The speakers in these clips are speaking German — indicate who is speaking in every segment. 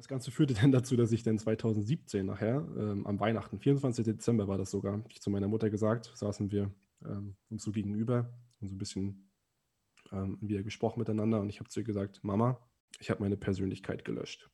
Speaker 1: Das Ganze führte dann dazu, dass ich dann 2017 nachher, ähm, am Weihnachten, 24. Dezember war das sogar, ich zu meiner Mutter gesagt, saßen wir ähm, uns so gegenüber und so ein bisschen ähm, wieder gesprochen miteinander und ich habe zu ihr gesagt, Mama, ich habe meine Persönlichkeit gelöscht.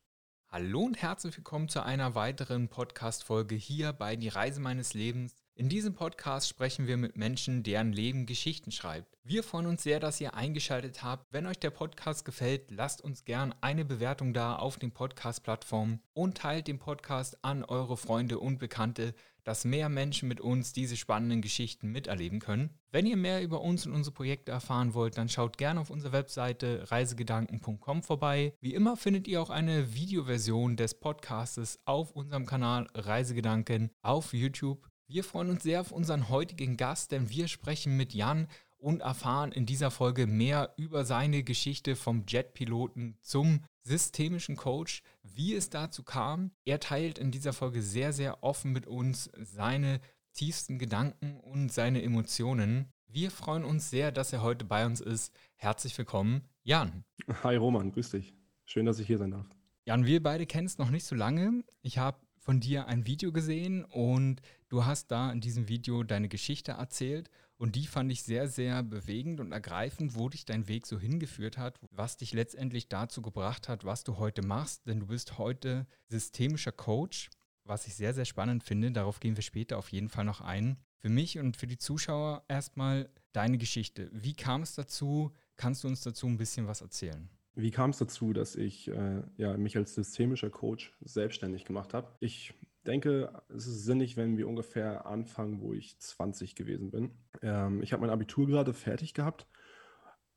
Speaker 2: Hallo und herzlich willkommen zu einer weiteren Podcast-Folge hier bei Die Reise meines Lebens. In diesem Podcast sprechen wir mit Menschen, deren Leben Geschichten schreibt. Wir freuen uns sehr, dass ihr eingeschaltet habt. Wenn euch der Podcast gefällt, lasst uns gern eine Bewertung da auf den Podcast-Plattformen und teilt den Podcast an eure Freunde und Bekannte, dass mehr Menschen mit uns diese spannenden Geschichten miterleben können. Wenn ihr mehr über uns und unsere Projekte erfahren wollt, dann schaut gerne auf unserer Webseite reisegedanken.com vorbei. Wie immer findet ihr auch eine Videoversion des Podcastes auf unserem Kanal Reisegedanken auf YouTube. Wir freuen uns sehr auf unseren heutigen Gast, denn wir sprechen mit Jan und erfahren in dieser Folge mehr über seine Geschichte vom Jetpiloten zum systemischen Coach, wie es dazu kam. Er teilt in dieser Folge sehr, sehr offen mit uns seine tiefsten Gedanken und seine Emotionen. Wir freuen uns sehr, dass er heute bei uns ist. Herzlich willkommen, Jan.
Speaker 1: Hi Roman, grüß dich. Schön, dass ich hier sein darf.
Speaker 2: Jan, wir beide kennen es noch nicht so lange. Ich habe von dir ein Video gesehen und du hast da in diesem Video deine Geschichte erzählt und die fand ich sehr, sehr bewegend und ergreifend, wo dich dein Weg so hingeführt hat, was dich letztendlich dazu gebracht hat, was du heute machst, denn du bist heute systemischer Coach, was ich sehr, sehr spannend finde. Darauf gehen wir später auf jeden Fall noch ein. Für mich und für die Zuschauer erstmal deine Geschichte. Wie kam es dazu? Kannst du uns dazu ein bisschen was erzählen?
Speaker 1: Wie kam es dazu, dass ich äh, ja, mich als systemischer Coach selbstständig gemacht habe? Ich denke, es ist sinnig, wenn wir ungefähr anfangen, wo ich 20 gewesen bin. Ähm, ich habe mein Abitur gerade fertig gehabt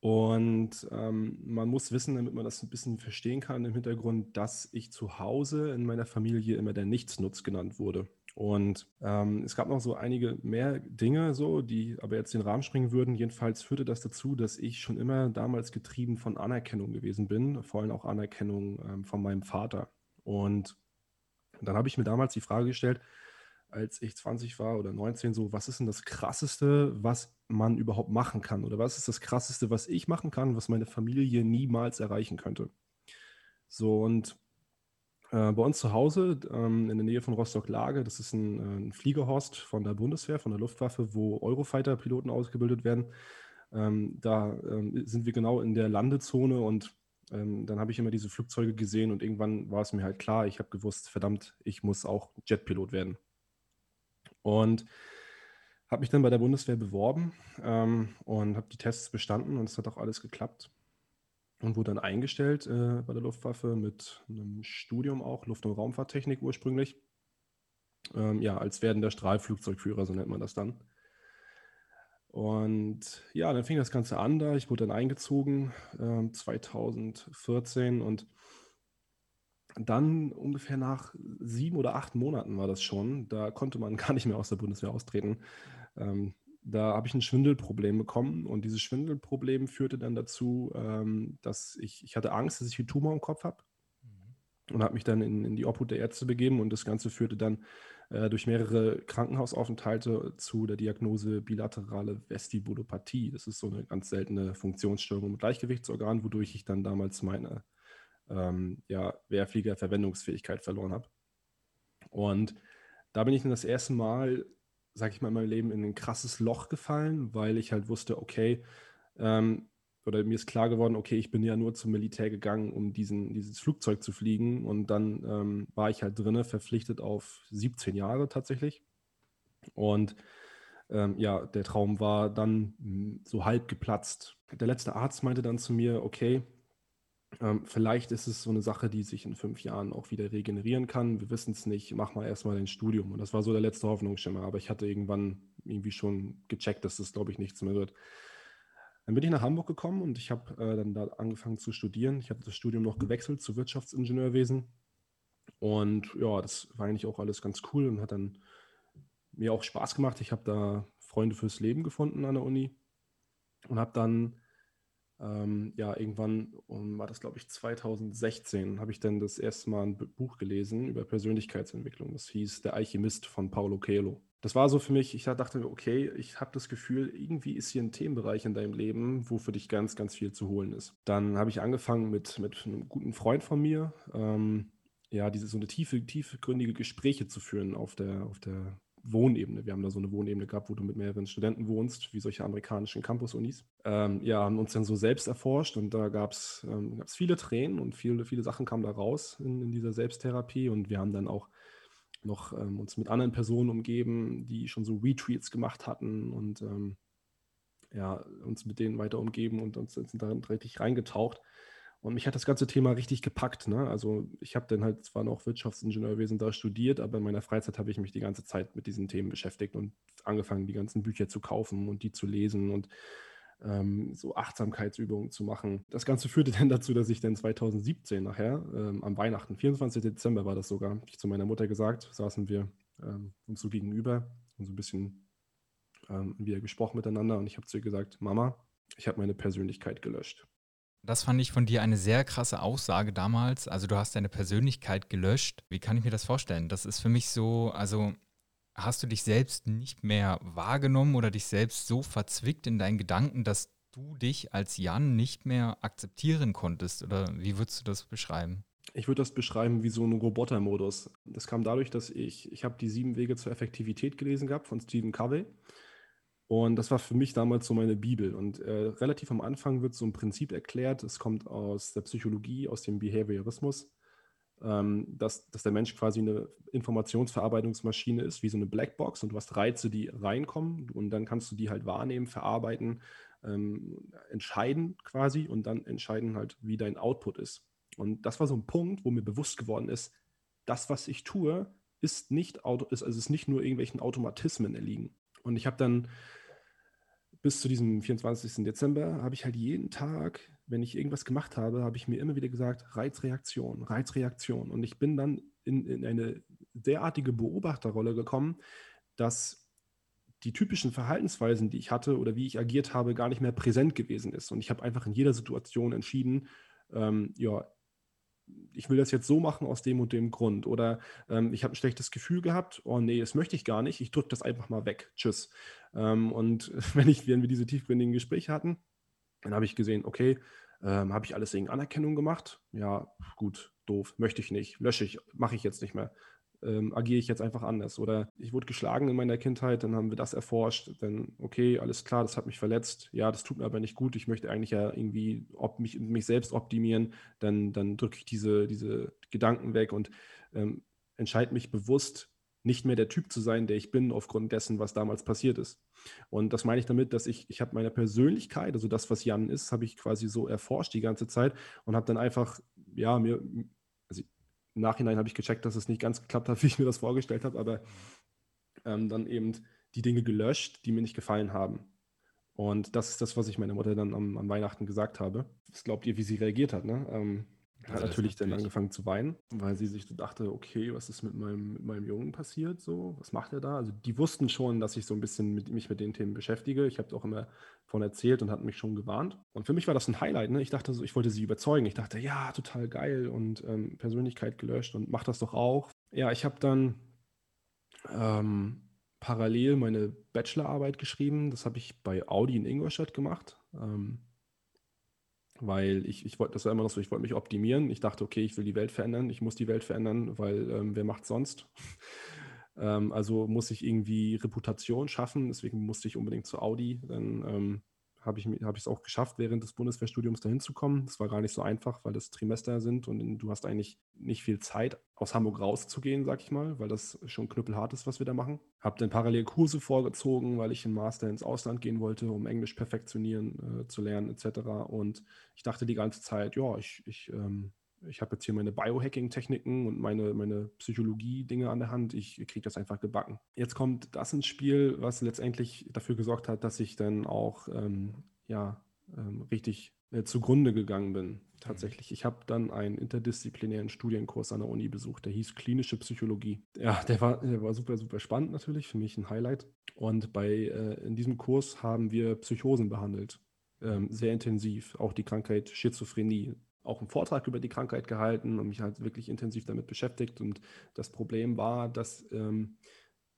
Speaker 1: und ähm, man muss wissen, damit man das ein bisschen verstehen kann im Hintergrund, dass ich zu Hause in meiner Familie immer der Nichtsnutz genannt wurde. Und ähm, es gab noch so einige mehr Dinge, so, die aber jetzt den Rahmen springen würden. Jedenfalls führte das dazu, dass ich schon immer damals getrieben von Anerkennung gewesen bin, vor allem auch Anerkennung ähm, von meinem Vater. Und dann habe ich mir damals die Frage gestellt, als ich 20 war oder 19, so, was ist denn das Krasseste, was man überhaupt machen kann? Oder was ist das Krasseste, was ich machen kann, was meine Familie niemals erreichen könnte? So, und äh, bei uns zu Hause ähm, in der Nähe von Rostock-Lage, das ist ein, äh, ein, Fliegerhorst von der Bundeswehr, von der Luftwaffe, wo Eurofighter-Piloten ausgebildet werden. Ähm, da ähm, sind wir genau in der Landezone und ähm, dann habe ich immer diese Flugzeuge gesehen und irgendwann war es mir halt klar, ich habe gewusst, verdammt, ich muss auch Jetpilot werden. Und habe mich dann bei der Bundeswehr beworben ähm, und habe die Tests bestanden und es hat auch alles geklappt und wurde dann eingestellt äh, bei der Luftwaffe mit einem Studium auch, Luft- und Raumfahrttechnik ursprünglich. Ähm, ja, als werdender Strahlflugzeugführer, so nennt man das dann. Und ja, dann fing das Ganze an da. Ich wurde dann eingezogen äh, 2014 und dann ungefähr nach sieben oder acht Monaten war das schon. Da konnte man gar nicht mehr aus der Bundeswehr austreten. Ähm, da habe ich ein Schwindelproblem bekommen und dieses Schwindelproblem führte dann dazu, ähm, dass ich, ich hatte Angst, dass ich einen Tumor im Kopf habe mhm. und habe mich dann in, in, die Obhut der Ärzte begeben und das Ganze führte dann äh, durch mehrere Krankenhausaufenthalte zu der Diagnose bilaterale Vestibulopathie. Das ist so eine ganz seltene Funktionsstörung im Gleichgewichtsorgan, wodurch ich dann damals meine ähm, ja, Wehrflieger-Verwendungsfähigkeit verloren habe. Und da bin ich dann das erste Mal sag ich mal, in meinem Leben in ein krasses Loch gefallen, weil ich halt wusste, okay, ähm, oder mir ist klar geworden, okay, ich bin ja nur zum Militär gegangen, um diesen, dieses Flugzeug zu fliegen. Und dann ähm, war ich halt drinne, verpflichtet auf 17 Jahre tatsächlich. Und ähm, ja, der Traum war dann hm, so halb geplatzt. Der letzte Arzt meinte dann zu mir, okay, ähm, vielleicht ist es so eine Sache, die sich in fünf Jahren auch wieder regenerieren kann. Wir wissen es nicht. Mach mal erstmal dein Studium. Und das war so der letzte Hoffnungsschimmer. Aber ich hatte irgendwann irgendwie schon gecheckt, dass das, glaube ich, nichts mehr wird. Dann bin ich nach Hamburg gekommen und ich habe äh, dann da angefangen zu studieren. Ich habe das Studium noch gewechselt zu Wirtschaftsingenieurwesen. Und ja, das war eigentlich auch alles ganz cool und hat dann mir auch Spaß gemacht. Ich habe da Freunde fürs Leben gefunden an der Uni und habe dann ähm, ja, irgendwann um, war das, glaube ich, 2016, habe ich dann das erste Mal ein Buch gelesen über Persönlichkeitsentwicklung. Das hieß Der Alchemist von Paulo Coelho. Das war so für mich, ich dachte, okay, ich habe das Gefühl, irgendwie ist hier ein Themenbereich in deinem Leben, wo für dich ganz, ganz viel zu holen ist. Dann habe ich angefangen mit, mit einem guten Freund von mir. Ähm, ja, diese so eine tiefe, tiefgründige Gespräche zu führen auf der, auf der Wohnebene. Wir haben da so eine Wohnebene gehabt, wo du mit mehreren Studenten wohnst, wie solche amerikanischen Campus-Unis. Ähm, ja, haben uns dann so selbst erforscht und da gab es ähm, viele Tränen und viele, viele Sachen kamen da raus in, in dieser Selbsttherapie und wir haben dann auch noch ähm, uns mit anderen Personen umgeben, die schon so Retreats gemacht hatten und ähm, ja, uns mit denen weiter umgeben und uns sind da richtig reingetaucht. Und mich hat das ganze Thema richtig gepackt. Ne? Also ich habe dann halt zwar noch Wirtschaftsingenieurwesen da studiert, aber in meiner Freizeit habe ich mich die ganze Zeit mit diesen Themen beschäftigt und angefangen, die ganzen Bücher zu kaufen und die zu lesen und ähm, so Achtsamkeitsübungen zu machen. Das Ganze führte dann dazu, dass ich dann 2017 nachher, ähm, am Weihnachten, 24. Dezember war das sogar, ich zu meiner Mutter gesagt, saßen wir ähm, uns so gegenüber und so ein bisschen ähm, wieder gesprochen miteinander und ich habe zu ihr gesagt, Mama, ich habe meine Persönlichkeit gelöscht.
Speaker 2: Das fand ich von dir eine sehr krasse Aussage damals. Also du hast deine Persönlichkeit gelöscht. Wie kann ich mir das vorstellen? Das ist für mich so, also hast du dich selbst nicht mehr wahrgenommen oder dich selbst so verzwickt in deinen Gedanken, dass du dich als Jan nicht mehr akzeptieren konntest? Oder wie würdest du das beschreiben?
Speaker 1: Ich würde das beschreiben wie so ein Robotermodus. Das kam dadurch, dass ich, ich habe die sieben Wege zur Effektivität gelesen gehabt von Stephen Covey. Und das war für mich damals so meine Bibel. Und äh, relativ am Anfang wird so ein Prinzip erklärt, es kommt aus der Psychologie, aus dem Behaviorismus, dass, dass der Mensch quasi eine Informationsverarbeitungsmaschine ist, wie so eine Blackbox. Und du hast Reize, die reinkommen und dann kannst du die halt wahrnehmen, verarbeiten, ähm, entscheiden quasi und dann entscheiden halt, wie dein Output ist. Und das war so ein Punkt, wo mir bewusst geworden ist, das, was ich tue, ist nicht, ist, also ist nicht nur irgendwelchen Automatismen erliegen. Und ich habe dann bis zu diesem 24. Dezember habe ich halt jeden Tag, wenn ich irgendwas gemacht habe, habe ich mir immer wieder gesagt, Reizreaktion, Reizreaktion. Und ich bin dann in, in eine derartige Beobachterrolle gekommen, dass die typischen Verhaltensweisen, die ich hatte oder wie ich agiert habe, gar nicht mehr präsent gewesen ist. Und ich habe einfach in jeder Situation entschieden, ähm, ja, ich will das jetzt so machen aus dem und dem Grund. Oder ähm, ich habe ein schlechtes Gefühl gehabt, oh nee, das möchte ich gar nicht, ich drücke das einfach mal weg. Tschüss. Ähm, und wenn, ich, wenn wir diese tiefgründigen Gespräche hatten, dann habe ich gesehen, okay, ähm, habe ich alles wegen Anerkennung gemacht? Ja, gut, doof, möchte ich nicht, lösche ich, mache ich jetzt nicht mehr. Ähm, agiere ich jetzt einfach anders. Oder ich wurde geschlagen in meiner Kindheit, dann haben wir das erforscht, dann, okay, alles klar, das hat mich verletzt, ja, das tut mir aber nicht gut, ich möchte eigentlich ja irgendwie ob mich, mich selbst optimieren, dann, dann drücke ich diese, diese Gedanken weg und ähm, entscheide mich bewusst, nicht mehr der Typ zu sein, der ich bin, aufgrund dessen, was damals passiert ist. Und das meine ich damit, dass ich, ich habe meine Persönlichkeit, also das, was Jan ist, habe ich quasi so erforscht die ganze Zeit und habe dann einfach, ja, mir, also im Nachhinein habe ich gecheckt, dass es nicht ganz geklappt hat, wie ich mir das vorgestellt habe, aber ähm, dann eben die Dinge gelöscht, die mir nicht gefallen haben. Und das ist das, was ich meiner Mutter dann am, am Weihnachten gesagt habe. Was glaubt ihr, wie sie reagiert hat? Ne? Ähm, hat natürlich dann angefangen zu weinen, weil sie sich so dachte, okay, was ist mit meinem, mit meinem Jungen passiert? So, was macht er da? Also die wussten schon, dass ich so ein bisschen mit, mich mit den Themen beschäftige. Ich habe auch immer von erzählt und hatten mich schon gewarnt. Und für mich war das ein Highlight. Ne? Ich dachte so, ich wollte sie überzeugen. Ich dachte, ja, total geil und ähm, Persönlichkeit gelöscht und mach das doch auch. Ja, ich habe dann ähm, parallel meine Bachelorarbeit geschrieben. Das habe ich bei Audi in Ingolstadt gemacht. Ähm, weil ich, ich wollte, das war immer noch so, ich wollte mich optimieren. Ich dachte, okay, ich will die Welt verändern, ich muss die Welt verändern, weil ähm, wer macht sonst? ähm, also muss ich irgendwie Reputation schaffen, deswegen musste ich unbedingt zu Audi. Dann ähm, habe ich es hab auch geschafft, während des Bundeswehrstudiums dahin zu kommen. Das war gar nicht so einfach, weil das Trimester sind und du hast eigentlich nicht viel Zeit, aus Hamburg rauszugehen, sag ich mal, weil das schon knüppelhart ist, was wir da machen. Habe dann parallel Kurse vorgezogen, weil ich im Master ins Ausland gehen wollte, um Englisch perfektionieren äh, zu lernen, etc. Und ich dachte die ganze Zeit, ja, ich, ich ähm, ich habe jetzt hier meine Biohacking-Techniken und meine, meine Psychologie-Dinge an der Hand. Ich kriege das einfach gebacken. Jetzt kommt das ins Spiel, was letztendlich dafür gesorgt hat, dass ich dann auch ähm, ja, ähm, richtig äh, zugrunde gegangen bin. Tatsächlich. Ich habe dann einen interdisziplinären Studienkurs an der Uni besucht, der hieß klinische Psychologie. Ja, der war, der war super, super spannend natürlich, für mich ein Highlight. Und bei, äh, in diesem Kurs haben wir Psychosen behandelt. Ähm, sehr intensiv, auch die Krankheit Schizophrenie auch einen Vortrag über die Krankheit gehalten und mich halt wirklich intensiv damit beschäftigt. Und das Problem war, dass ähm,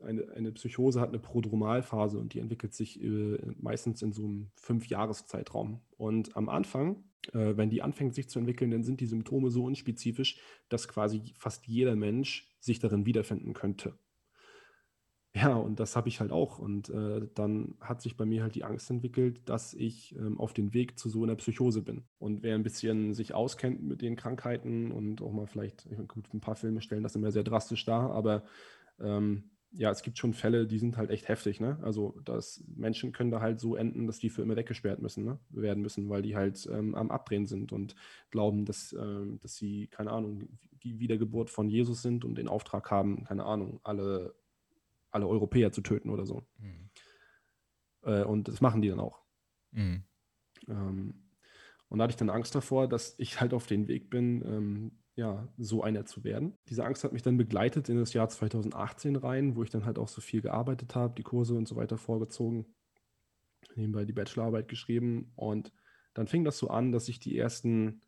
Speaker 1: eine, eine, Psychose hat eine Prodromalphase und die entwickelt sich äh, meistens in so einem Fünf-Jahres-Zeitraum. Und am Anfang Äh, wenn die anfängt sich zu entwickeln, dann sind die Symptome so unspezifisch, dass quasi fast jeder Mensch sich darin wiederfinden könnte. Ja, und das habe ich halt auch. Und äh, dann hat sich bei mir halt die Angst entwickelt, dass ich ähm, auf dem Weg zu so einer Psychose bin. Und wer ein bisschen sich auskennt mit den Krankheiten und auch mal vielleicht, gut, ein paar Filme stellen das immer sehr drastisch dar, aber ähm, ja, es gibt schon Fälle, die sind halt echt heftig, ne? Also, dass Menschen können da halt so enden, dass die für immer weggesperrt müssen, ne? werden müssen, weil die halt ähm, am Abdrehen sind und glauben, dass, ähm, dass sie, keine Ahnung, die Wiedergeburt von Jesus sind und den Auftrag haben, keine Ahnung, alle, alle Europäer zu töten oder so. Mhm. Äh, und das machen die dann auch. Mhm. Ähm, und da hatte ich dann Angst davor, dass ich halt auf den Weg bin, ähm, ja, so einer zu werden. Diese Angst hat mich dann begleitet in das Jahr 2018 rein, wo ich dann halt auch so viel gearbeitet habe, die Kurse und so weiter vorgezogen, nebenbei die Bachelorarbeit geschrieben und dann fing das so an, dass ich die ersten,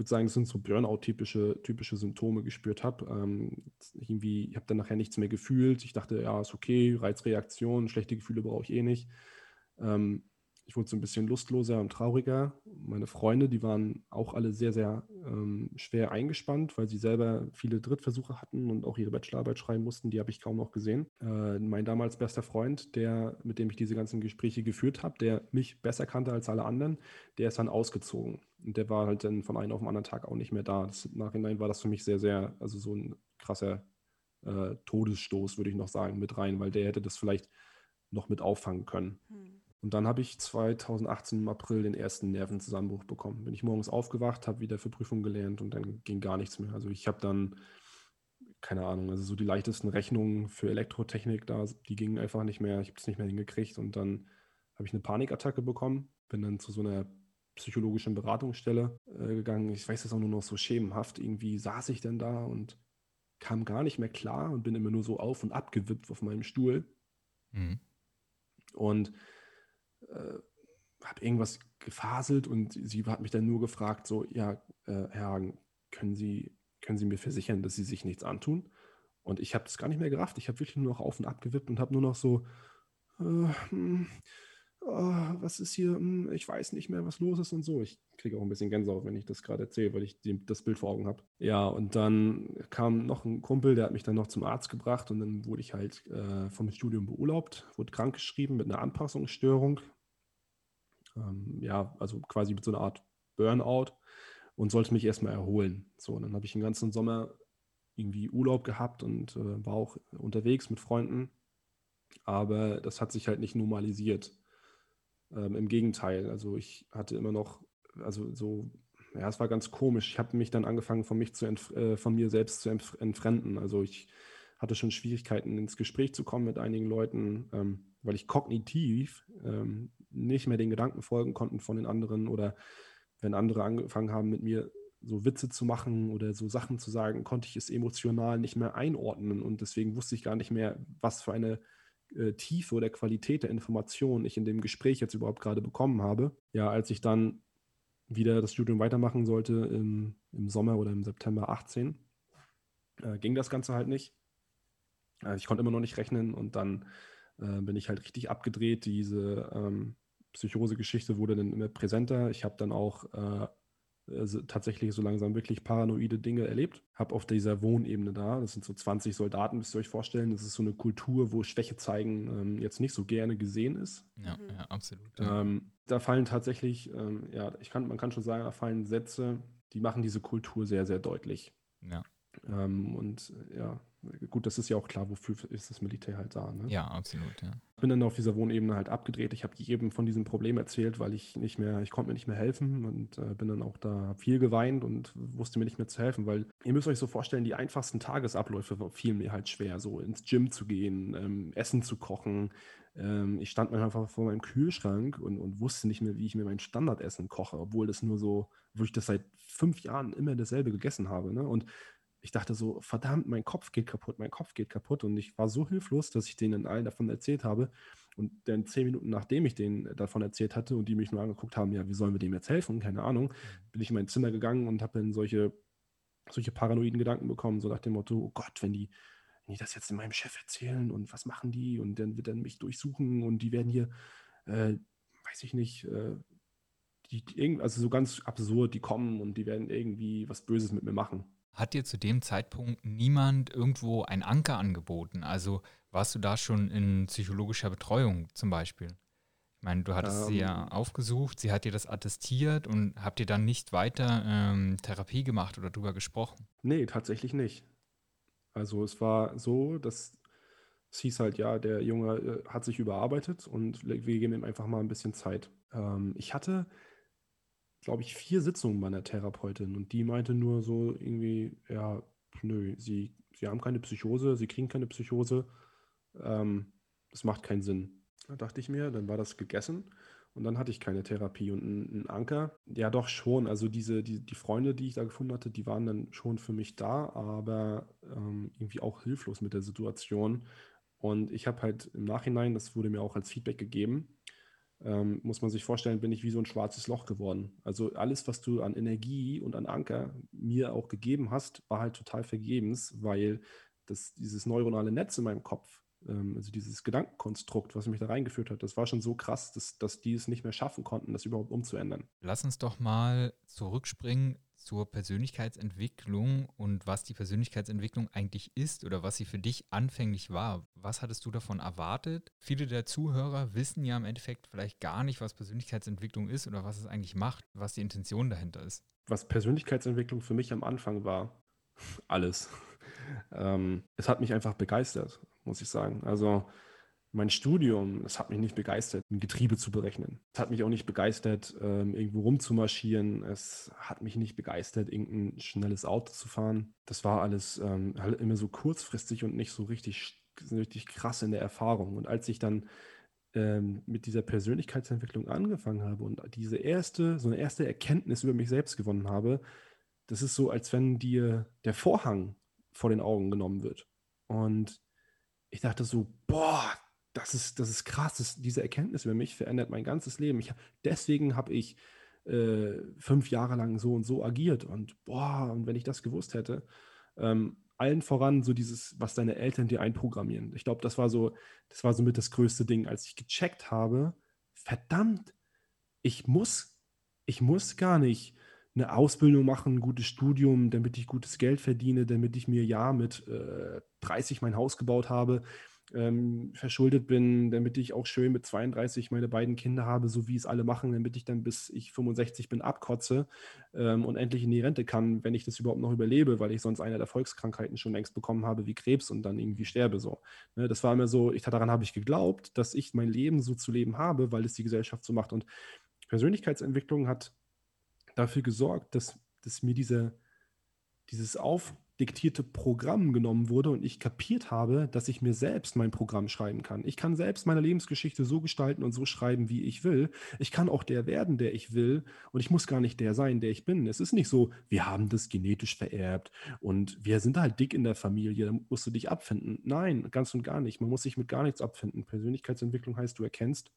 Speaker 1: würde sagen, das sind so Burnout-typische typische Symptome gespürt habe. Ähm, irgendwie, ich habe dann nachher nichts mehr gefühlt. Ich dachte, ja, ist okay, Reizreaktion, schlechte Gefühle brauche ich eh nicht. Ähm, ich wurde so ein bisschen lustloser und trauriger. Meine Freunde, die waren auch alle sehr, sehr ähm, schwer eingespannt, weil sie selber viele Drittversuche hatten und auch ihre Bachelorarbeit schreiben mussten. Die habe ich kaum noch gesehen. Äh, mein damals bester Freund, der, mit dem ich diese ganzen Gespräche geführt habe, der mich besser kannte als alle anderen, der ist dann ausgezogen. Und der war halt dann von einem auf den anderen Tag auch nicht mehr da. Das, Nachhinein war das für mich sehr, sehr, also so ein krasser äh, Todesstoß, würde ich noch sagen, mit rein, weil der hätte das vielleicht noch mit auffangen können. Hm. Und dann habe ich 2018 im April den ersten Nervenzusammenbruch bekommen. Bin ich morgens aufgewacht, habe wieder für Prüfung gelernt und dann ging gar nichts mehr. Also ich habe dann, keine Ahnung, also so die leichtesten Rechnungen für Elektrotechnik da, die gingen einfach nicht mehr. Ich habe es nicht mehr hingekriegt und dann habe ich eine Panikattacke bekommen, bin dann zu so einer psychologischen Beratungsstelle äh, gegangen. Ich weiß das auch nur noch so schemenhaft. Irgendwie saß ich dann da und kam gar nicht mehr klar und bin immer nur so auf und abgewippt auf meinem Stuhl. Mhm. Und äh, habe irgendwas gefaselt und sie hat mich dann nur gefragt, so, ja, äh, Herr Hagen, können Sie, können Sie mir versichern, dass Sie sich nichts antun? Und ich habe das gar nicht mehr gerafft. Ich habe wirklich nur noch auf und ab gewippt und habe nur noch so, äh, hm, oh, was ist hier, hm, ich weiß nicht mehr, was los ist und so. Ich kriege auch ein bisschen Gänsehaut, wenn ich das gerade erzähle, weil ich die, das Bild vor Augen habe. Ja, und dann kam noch ein Kumpel, der hat mich dann noch zum Arzt gebracht und dann wurde ich halt äh, vom Studium beurlaubt, wurde krankgeschrieben mit einer Anpassungsstörung ähm, ja, also quasi mit so einer Art Burnout und sollte mich erstmal erholen. So, dann habe ich den ganzen Sommer irgendwie Urlaub gehabt und äh, war auch unterwegs mit Freunden. Aber das hat sich halt nicht normalisiert. Ähm, Im Gegenteil, also ich hatte immer noch, also so, ja, es war ganz komisch. Ich habe mich dann angefangen, von, mich zu äh, von mir selbst zu entfremden. Also ich hatte schon Schwierigkeiten, ins Gespräch zu kommen mit einigen Leuten, ähm, weil ich kognitiv ähm, nicht mehr den Gedanken folgen konnten von den anderen oder wenn andere angefangen haben, mit mir so Witze zu machen oder so Sachen zu sagen, konnte ich es emotional nicht mehr einordnen und deswegen wusste ich gar nicht mehr, was für eine äh, Tiefe oder Qualität der Information ich in dem Gespräch jetzt überhaupt gerade bekommen habe. Ja, als ich dann wieder das Studium weitermachen sollte im, im Sommer oder im September 18, äh, ging das Ganze halt nicht. Also ich konnte immer noch nicht rechnen und dann äh, bin ich halt richtig abgedreht. Diese ähm, Psychose-Geschichte wurde dann immer präsenter. Ich habe dann auch äh, also tatsächlich so langsam wirklich paranoide Dinge erlebt. Habe auf dieser Wohnebene da, das sind so 20 Soldaten, müsst ihr euch vorstellen. Das ist so eine Kultur, wo Schwäche zeigen ähm, jetzt nicht so gerne gesehen ist.
Speaker 2: Ja, mhm. ja absolut.
Speaker 1: Ja. Ähm, da fallen tatsächlich, ähm, ja, ich kann, man kann schon sagen, da fallen Sätze, die machen diese Kultur sehr, sehr deutlich.
Speaker 2: Ja.
Speaker 1: Ähm, und ja, gut, das ist ja auch klar, wofür ist das Militär halt da. Ne?
Speaker 2: Ja, absolut, ja.
Speaker 1: Ich bin dann auf dieser Wohnebene halt abgedreht. Ich habe jedem von diesem Problem erzählt, weil ich nicht mehr, ich konnte mir nicht mehr helfen und äh, bin dann auch da viel geweint und wusste mir nicht mehr zu helfen, weil ihr müsst euch so vorstellen, die einfachsten Tagesabläufe fielen mir halt schwer, so ins Gym zu gehen, ähm, Essen zu kochen. Ähm, ich stand mir einfach vor meinem Kühlschrank und, und wusste nicht mehr, wie ich mir mein Standardessen koche, obwohl das nur so, wo ich das seit fünf Jahren immer dasselbe gegessen habe. Ne? Und ich dachte so, verdammt, mein Kopf geht kaputt, mein Kopf geht kaputt. Und ich war so hilflos, dass ich denen allen davon erzählt habe. Und dann zehn Minuten nachdem ich denen davon erzählt hatte und die mich nur angeguckt haben, ja, wie sollen wir dem jetzt helfen? Keine Ahnung, mhm. bin ich in mein Zimmer gegangen und habe dann solche, solche paranoiden Gedanken bekommen, so nach dem Motto, oh Gott, wenn die, wenn die das jetzt in meinem Chef erzählen und was machen die und dann wird er mich durchsuchen und die werden hier, äh, weiß ich nicht, äh, die, die, also so ganz absurd, die kommen und die werden irgendwie was Böses mit mir machen.
Speaker 2: Hat dir zu dem Zeitpunkt niemand irgendwo ein Anker angeboten? Also warst du da schon in psychologischer Betreuung zum Beispiel? Ich meine, du hattest ähm, sie ja ähm. aufgesucht, sie hat dir das attestiert und habt ihr dann nicht weiter ähm, Therapie gemacht oder drüber gesprochen?
Speaker 1: Nee, tatsächlich nicht. Also es war so, dass es hieß halt, ja, der Junge äh, hat sich überarbeitet und wir geben ihm einfach mal ein bisschen Zeit. Ähm, ich hatte, glaube ich, vier Sitzungen bei einer Therapeutin und die meinte nur so irgendwie, ja, nö, sie, sie haben keine Psychose, sie kriegen keine Psychose, ähm, das macht keinen Sinn. Da dachte ich mir, dann war das gegessen und dann hatte ich keine Therapie und einen Anker. Ja, doch schon. Also diese, die, die Freunde, die ich da gefunden hatte, die waren dann schon für mich da, aber ähm, irgendwie auch hilflos mit der Situation. Und ich habe halt im Nachhinein, das wurde mir auch als Feedback gegeben, ähm, muss man sich vorstellen, bin ich wie so ein schwarzes Loch geworden. Also alles, was du an Energie und an Anker mir auch gegeben hast, war halt total vergebens, weil das, dieses neuronale Netz in meinem Kopf, ähm, also dieses Gedankenkonstrukt, was mich da reingeführt hat, das war schon so krass, dass, dass die es nicht mehr schaffen konnten, das überhaupt umzuändern.
Speaker 2: Lass uns doch mal zurückspringen zur Persönlichkeitsentwicklung und was die Persönlichkeitsentwicklung eigentlich ist oder was sie für dich anfänglich war. Was hattest du davon erwartet? Viele der Zuhörer wissen ja im Endeffekt vielleicht gar nicht, was Persönlichkeitsentwicklung ist oder was es eigentlich macht, was die Intention dahinter ist.
Speaker 1: Was Persönlichkeitsentwicklung für mich am Anfang war, alles. ähm, es hat mich einfach begeistert, muss ich sagen. Also mein Studium, das hat mich nicht begeistert, ein Getriebe zu berechnen. Es hat mich auch nicht begeistert, ähm, irgendwo rumzumarschieren. Es hat mich nicht begeistert, irgendein schnelles Auto zu fahren. Das war alles ähm, halt immer so kurzfristig und nicht so richtig, richtig krass in der Erfahrung. Und als ich dann ähm, mit dieser Persönlichkeitsentwicklung angefangen habe und diese erste, so eine erste Erkenntnis über mich selbst gewonnen habe, das ist so, als wenn dir der Vorhang vor den Augen genommen wird. Und ich dachte so, boah, das ist, das ist krass. Das, diese Erkenntnis über mich verändert mein ganzes Leben. Ich, deswegen habe ich äh, fünf Jahre lang so und so agiert. Und boah, und wenn ich das gewusst hätte, ähm, allen voran so dieses, was deine Eltern dir einprogrammieren. Ich glaube, das war so, das war so mit das größte Ding, als ich gecheckt habe, verdammt, ich muss, ich muss gar nicht eine Ausbildung machen, ein gutes Studium, damit ich gutes Geld verdiene, damit ich mir ja mit äh, 30 mein Haus gebaut habe ähm, verschuldet bin, damit ich auch schön mit 32 meine beiden Kinder habe, so wie es alle machen, damit ich dann bis ich 65 bin abkotze ähm, und endlich in die Rente kann, wenn ich das überhaupt noch überlebe, weil ich sonst eine der Volkskrankheiten schon längst bekommen habe, wie Krebs und dann irgendwie sterbe so. Ne, das war immer so, ich, daran habe ich geglaubt, dass ich mein Leben so zu leben habe, weil es die Gesellschaft so macht. Und Persönlichkeitsentwicklung hat dafür gesorgt, dass, dass mir diese, dieses Auf diktierte Programm genommen wurde und ich kapiert habe, dass ich mir selbst mein Programm schreiben kann. Ich kann selbst meine Lebensgeschichte so gestalten und so schreiben, wie ich will. Ich kann auch der werden, der ich will und ich muss gar nicht der sein, der ich bin. Es ist nicht so, wir haben das genetisch vererbt und wir sind halt dick in der Familie, da musst du dich abfinden. Nein, ganz und gar nicht. Man muss sich mit gar nichts abfinden. Persönlichkeitsentwicklung heißt, du erkennst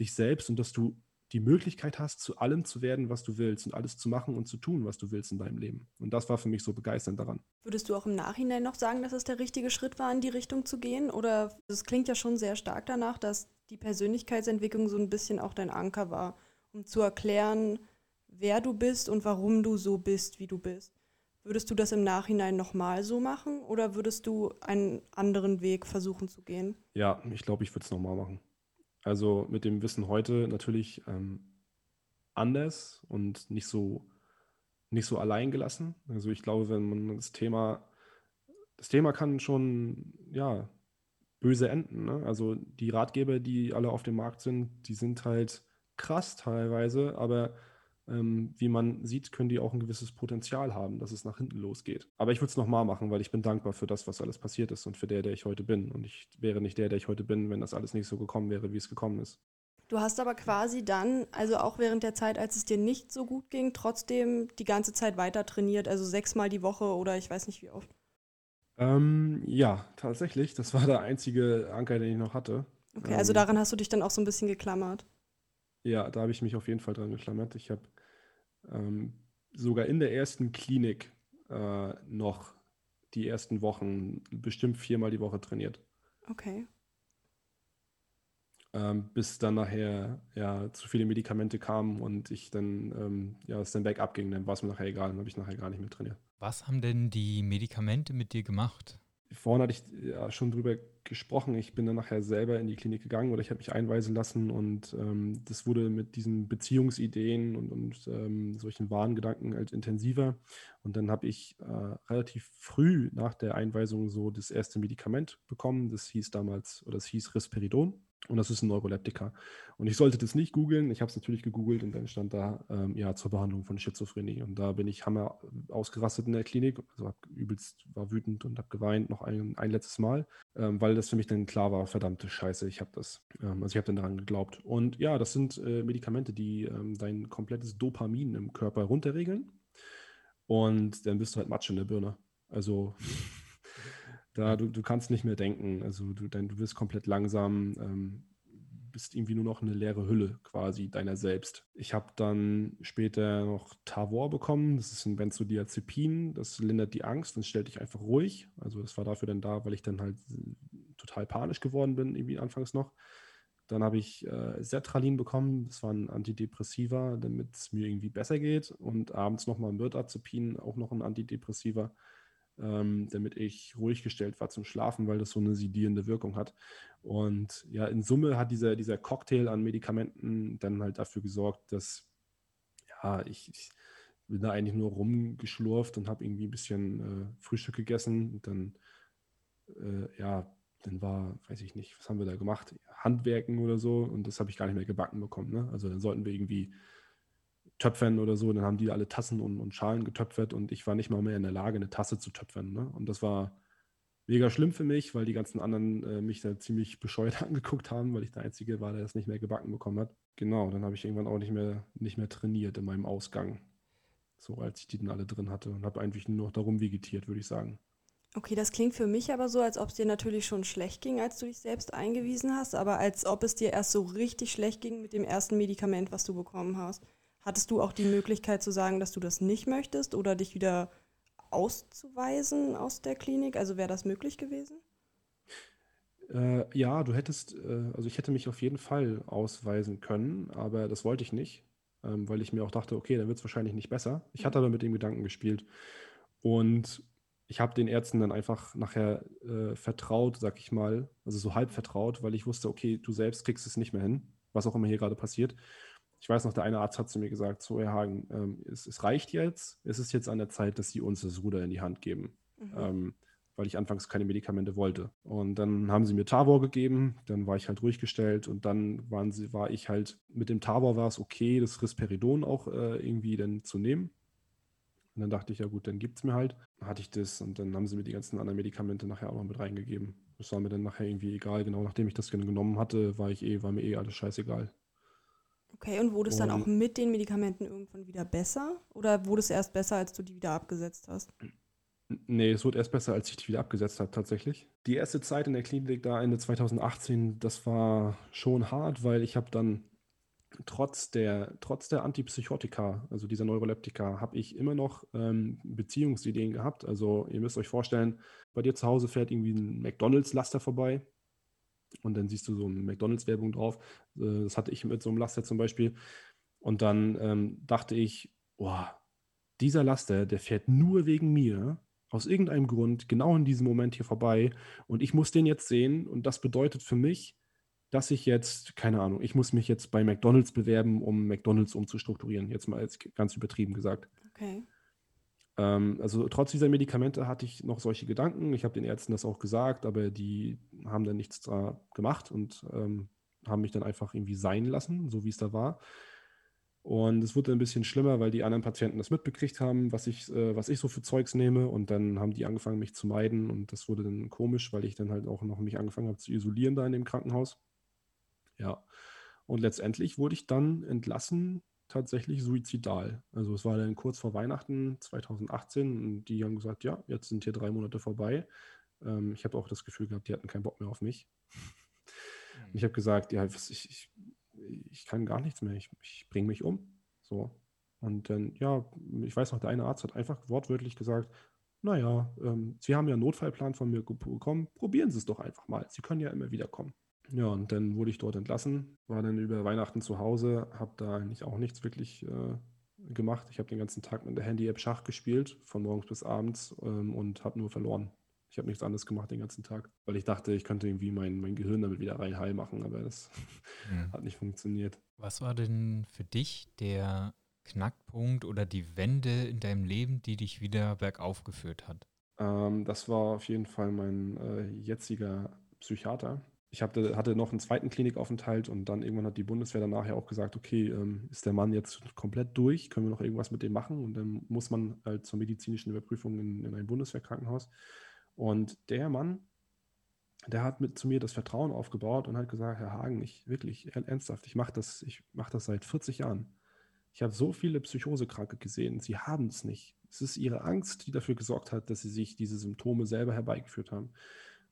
Speaker 1: dich selbst und dass du die Möglichkeit hast, zu allem zu werden, was du willst und alles zu machen und zu tun, was du willst in deinem Leben. Und das war für mich so begeisternd daran.
Speaker 3: Würdest du auch im Nachhinein noch sagen, dass es der richtige Schritt war, in die Richtung zu gehen? Oder es klingt ja schon sehr stark danach, dass die Persönlichkeitsentwicklung so ein bisschen auch dein Anker war, um zu erklären, wer du bist und warum du so bist, wie du bist. Würdest du das im Nachhinein nochmal so machen oder würdest du einen anderen Weg versuchen zu gehen?
Speaker 1: Ja, ich glaube, ich würde es nochmal machen. Also mit dem Wissen heute natürlich ähm, anders und nicht so, nicht so allein gelassen. Also ich glaube, wenn man das Thema, das Thema kann schon, ja, böse enden. Ne? Also die Ratgeber, die alle auf dem Markt sind, die sind halt krass teilweise, aber ähm, wie man sieht, können die auch ein gewisses Potenzial haben, dass es nach hinten losgeht. Aber ich würde es nochmal machen, weil ich bin dankbar für das, was alles passiert ist und für der, der ich heute bin. Und ich wäre nicht der, der ich heute bin, wenn das alles nicht so gekommen wäre, wie es gekommen ist.
Speaker 3: Du hast aber quasi dann, also auch während der Zeit, als es dir nicht so gut ging, trotzdem die ganze Zeit weiter trainiert, also sechsmal die Woche oder ich weiß nicht wie oft.
Speaker 1: Ähm, ja, tatsächlich. Das war der einzige Anker, den ich noch hatte.
Speaker 3: Okay, also ähm, daran hast du dich dann auch so ein bisschen geklammert.
Speaker 1: Ja, da habe ich mich auf jeden Fall dran geklammert. Ich habe ähm, sogar in der ersten Klinik äh, noch die ersten Wochen bestimmt viermal die Woche trainiert.
Speaker 3: Okay.
Speaker 1: ähm, bis dann nachher ja zu viele Medikamente kamen und ich dann, ähm, ja, es dann bergab ging, dann war es mir nachher egal, dann habe ich nachher gar nicht mehr trainiert.
Speaker 2: Was haben denn die Medikamente mit dir gemacht?
Speaker 1: Vorhin hatte ich ja schon drüber gesprochen. Ich bin dann nachher selber in die Klinik gegangen oder ich habe mich einweisen lassen und ähm, das wurde mit diesen Beziehungsideen und, und ähm, solchen Wahngedanken halt intensiver. Und dann habe ich äh, relativ früh nach der Einweisung so das erste Medikament bekommen. Das hieß damals, oder das hieß Risperidon. Und das ist ein Neuroleptika. Und ich sollte das nicht googeln. Ich habe es natürlich gegoogelt und dann stand da, ähm, ja, zur Behandlung von Schizophrenie. Und da bin ich hammer ausgerastet in der Klinik. Also übelst, war wütend und habe geweint noch ein, ein letztes Mal, ähm, weil das für mich dann klar war, verdammte Scheiße, ich habe das. Ähm, also ich habe dann daran geglaubt. Und ja, das sind äh, Medikamente, die ähm, dein komplettes Dopamin im Körper runterregeln. Und dann bist du halt Matsch in der Birne. Also Da, du, du kannst nicht mehr denken. Also du, dein, du wirst komplett langsam, ähm, bist irgendwie nur noch eine leere Hülle quasi deiner selbst. Ich habe dann später noch Tavor bekommen. Das ist ein Benzodiazepin. Das lindert die Angst und stellt dich einfach ruhig. Also das war dafür dann da, weil ich dann halt total panisch geworden bin, irgendwie anfangs noch. Dann habe ich äh, Sertralin bekommen. Das war ein Antidepressiva, damit es mir irgendwie besser geht. Und abends nochmal Myrdazepin, auch noch ein Antidepressiva ähm, damit ich ruhig gestellt war zum Schlafen, weil das so eine sedierende Wirkung hat. Und ja, in Summe hat dieser, dieser Cocktail an Medikamenten dann halt dafür gesorgt, dass ja, ich, ich bin da eigentlich nur rumgeschlurft und habe irgendwie ein bisschen äh, Frühstück gegessen und dann, äh, ja, dann war, weiß ich nicht, was haben wir da gemacht? Handwerken oder so und das habe ich gar nicht mehr gebacken bekommen. Ne? Also dann sollten wir irgendwie töpfern oder so. Dann haben die alle Tassen und, und, Schalen getöpfert und ich war nicht mal mehr in der Lage, eine Tasse zu töpfern. Ne? Und das war mega schlimm für mich, weil die ganzen anderen äh, mich da ziemlich bescheuert angeguckt haben, weil ich der Einzige war, der das nicht mehr gebacken bekommen hat. Genau, dann habe ich irgendwann auch nicht mehr, nicht mehr trainiert in meinem Ausgang. So als ich die dann alle drin hatte und habe eigentlich nur noch darum vegetiert, würde ich sagen.
Speaker 3: Okay, das klingt für mich aber so, als ob es dir natürlich schon schlecht ging, als du dich selbst eingewiesen hast, aber als ob es dir erst so richtig schlecht ging mit dem ersten Medikament, was du bekommen hast. Hattest du auch die Möglichkeit zu sagen, dass du das nicht möchtest oder dich wieder auszuweisen aus der Klinik? Also wäre das möglich gewesen?
Speaker 1: Äh, ja, du hättest, äh, also ich hätte mich auf jeden Fall ausweisen können, aber das wollte ich nicht, ähm, weil ich mir auch dachte, okay, dann wird es wahrscheinlich nicht besser. Ich hatte mhm. aber mit dem Gedanken gespielt und ich habe den Ärzten dann einfach nachher äh, vertraut, sag ich mal, also so halb vertraut, weil ich wusste, okay, du selbst kriegst es nicht mehr hin, was auch immer hier gerade passiert ich weiß noch, der eine Arzt hat zu mir gesagt, so Herr Hagen, ähm, es, es, reicht jetzt, es ist jetzt an der Zeit, dass Sie uns das Ruder in die Hand geben. Mhm. Ähm, weil ich anfangs keine Medikamente wollte. Und dann haben sie mir Tavor gegeben, dann war ich halt ruhig gestellt und dann waren sie, war ich halt, mit dem Tavor war es okay, das Risperidon auch äh, irgendwie dann zu nehmen. Und dann dachte ich, ja gut, dann gibt es mir halt. Dann hatte ich das und dann haben sie mir die ganzen anderen Medikamente nachher auch noch mit reingegeben. Das war mir dann nachher irgendwie egal. Genau nachdem ich das genommen hatte, war ich eh, war mir eh alles scheißegal.
Speaker 3: Okay, und wurde es dann auch mit den Medikamenten irgendwann wieder besser? Oder wurde es erst besser, als du die wieder abgesetzt hast?
Speaker 1: Nee, es wurde erst besser, als ich die wieder abgesetzt habe, tatsächlich. Die erste Zeit in der Klinik da Ende 2018, das war schon hart, weil ich habe dann trotz der, trotz der Antipsychotika, also dieser Neuroleptika, habe ich immer noch ähm, Beziehungsideen gehabt. Also ihr müsst euch vorstellen, bei dir zu Hause fährt irgendwie ein McDonalds-Laster vorbei und dann siehst du so eine McDonalds-Werbung drauf. Äh, das hatte ich mit so einem Laster zum Beispiel. Und dann ähm, dachte ich, boah, dieser Laster, der fährt nur wegen mir, aus irgendeinem Grund, genau in diesem Moment hier vorbei. Und ich muss den jetzt sehen. Und das bedeutet für mich, dass ich jetzt, keine Ahnung, ich muss mich jetzt bei McDonalds bewerben, um McDonalds umzustrukturieren. Jetzt mal als ganz übertrieben gesagt.
Speaker 3: Okay.
Speaker 1: Ähm, also trotz dieser Medikamente hatte ich noch solche Gedanken. Ich habe den Ärzten das auch gesagt, aber die haben dann nichts da gemacht und ähm, haben mich dann einfach irgendwie sein lassen, so wie es da war. Und es wurde ein bisschen schlimmer, weil die anderen Patienten das mitbekriegt haben, was ich, äh, was ich so für Zeugs nehme. Und dann haben die angefangen, mich zu meiden. Und das wurde dann komisch, weil ich dann halt auch noch mich angefangen habe zu isolieren da in dem Krankenhaus. Ja. Und letztendlich wurde ich dann entlassen tatsächlich suizidal. Also es war dann kurz vor Weihnachten 2018 und die haben gesagt, ja, jetzt sind hier drei Monate vorbei. Ähm, ich habe auch das Gefühl gehabt, die hatten keinen Bock mehr auf mich. Und ich habe gesagt, ja, ich, ich, ich, kann gar nichts mehr, ich, ich bringe mich um. So. Und dann, ja, ich weiß noch, der eine Arzt hat einfach wortwörtlich gesagt, naja, ähm, Sie haben ja einen Notfallplan von mir bekommen, probieren Sie es doch einfach mal. Sie können ja immer wieder kommen. Ja, und dann wurde ich dort entlassen, war dann über Weihnachten zu Hause, habe da eigentlich auch nichts wirklich äh, gemacht. Ich habe den ganzen Tag mit der Handy-App Schach gespielt, von morgens bis abends ähm, und habe nur verloren. Ich habe nichts anderes gemacht den ganzen Tag, weil ich dachte, ich könnte irgendwie mein, mein Gehirn damit wieder rein heil machen, aber das mhm. hat nicht funktioniert.
Speaker 2: Was war denn für dich der Knackpunkt oder die Wende in deinem Leben, die dich wieder bergauf geführt hat?
Speaker 1: Ähm, das war auf jeden Fall mein äh, jetziger Psychiater. Ich hatte, hatte noch einen zweiten Klinikaufenthalt und dann irgendwann hat die Bundeswehr danach ja auch gesagt, okay, ähm, ist der Mann jetzt komplett durch, können wir noch irgendwas mit dem machen? Und dann muss man halt zur medizinischen Überprüfung in, in ein Bundeswehrkrankenhaus. Und der Mann, der hat mit zu mir das Vertrauen aufgebaut und hat gesagt, Herr Hagen, ich wirklich ernsthaft, ich mache das, ich mache das seit 40 Jahren. Ich habe so viele Psychosekranke gesehen, sie haben es nicht. Es ist ihre Angst, die dafür gesorgt hat, dass sie sich diese Symptome selber herbeigeführt haben.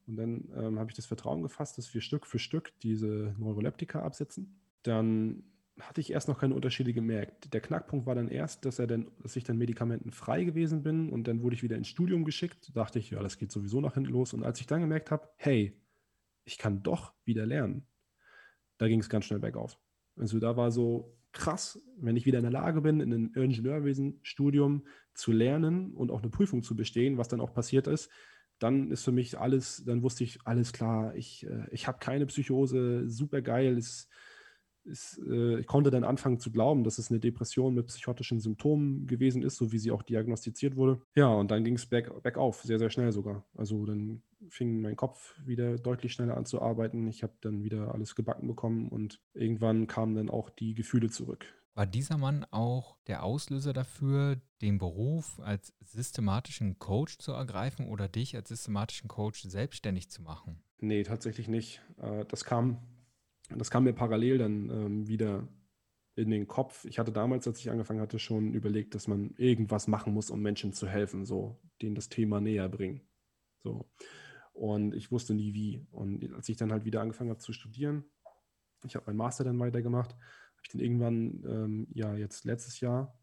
Speaker 1: Und dann ähm, habe ich das Vertrauen gefasst, dass wir Stück für Stück diese Neuroleptika absetzen. Dann hatte ich erst noch keine Unterschiede gemerkt. Der Knackpunkt war dann erst, dass, er dann, dass ich dann medikamentenfrei gewesen bin und dann wurde ich wieder ins Studium geschickt. Da dachte ich, ja, das geht sowieso nach hinten los. Und als ich dann gemerkt habe, hey, ich kann doch wieder lernen, da ging es ganz schnell bergauf. Also da war so, krass, wenn ich wieder in der Lage bin, in einem Ingenieurwesen-Studium zu lernen und auch eine Prüfung zu bestehen, was dann auch passiert ist, dann ist für mich alles, dann wusste ich, alles klar, ich, äh, ich habe keine Psychose, super geil, es, es, äh, ich konnte dann anfangen zu glauben, dass es eine Depression mit psychotischen Symptomen gewesen ist, so wie sie auch diagnostiziert wurde. Ja, und dann ging es bergauf, sehr, sehr schnell sogar. Also dann fing mein Kopf wieder deutlich schneller an zu arbeiten. Ich habe dann wieder alles gebacken bekommen und irgendwann kamen dann auch die Gefühle zurück.
Speaker 2: War dieser Mann auch der Auslöser dafür, den Beruf als systematischen Coach zu ergreifen oder dich als systematischen Coach selbstständig zu machen?
Speaker 1: Nee, tatsächlich nicht. Äh, das kam, das kam mir parallel dann ähm, wieder in den Kopf. Ich hatte damals, als ich angefangen hatte, schon überlegt, dass man irgendwas machen muss, um Menschen zu helfen, so denen das Thema näher bringen. So. Und ich wusste nie wie. Und als ich dann halt wieder angefangen habe zu studieren, ich habe meinen Master dann weitergemacht, habe ich dann irgendwann, ähm, ja, jetzt letztes Jahr,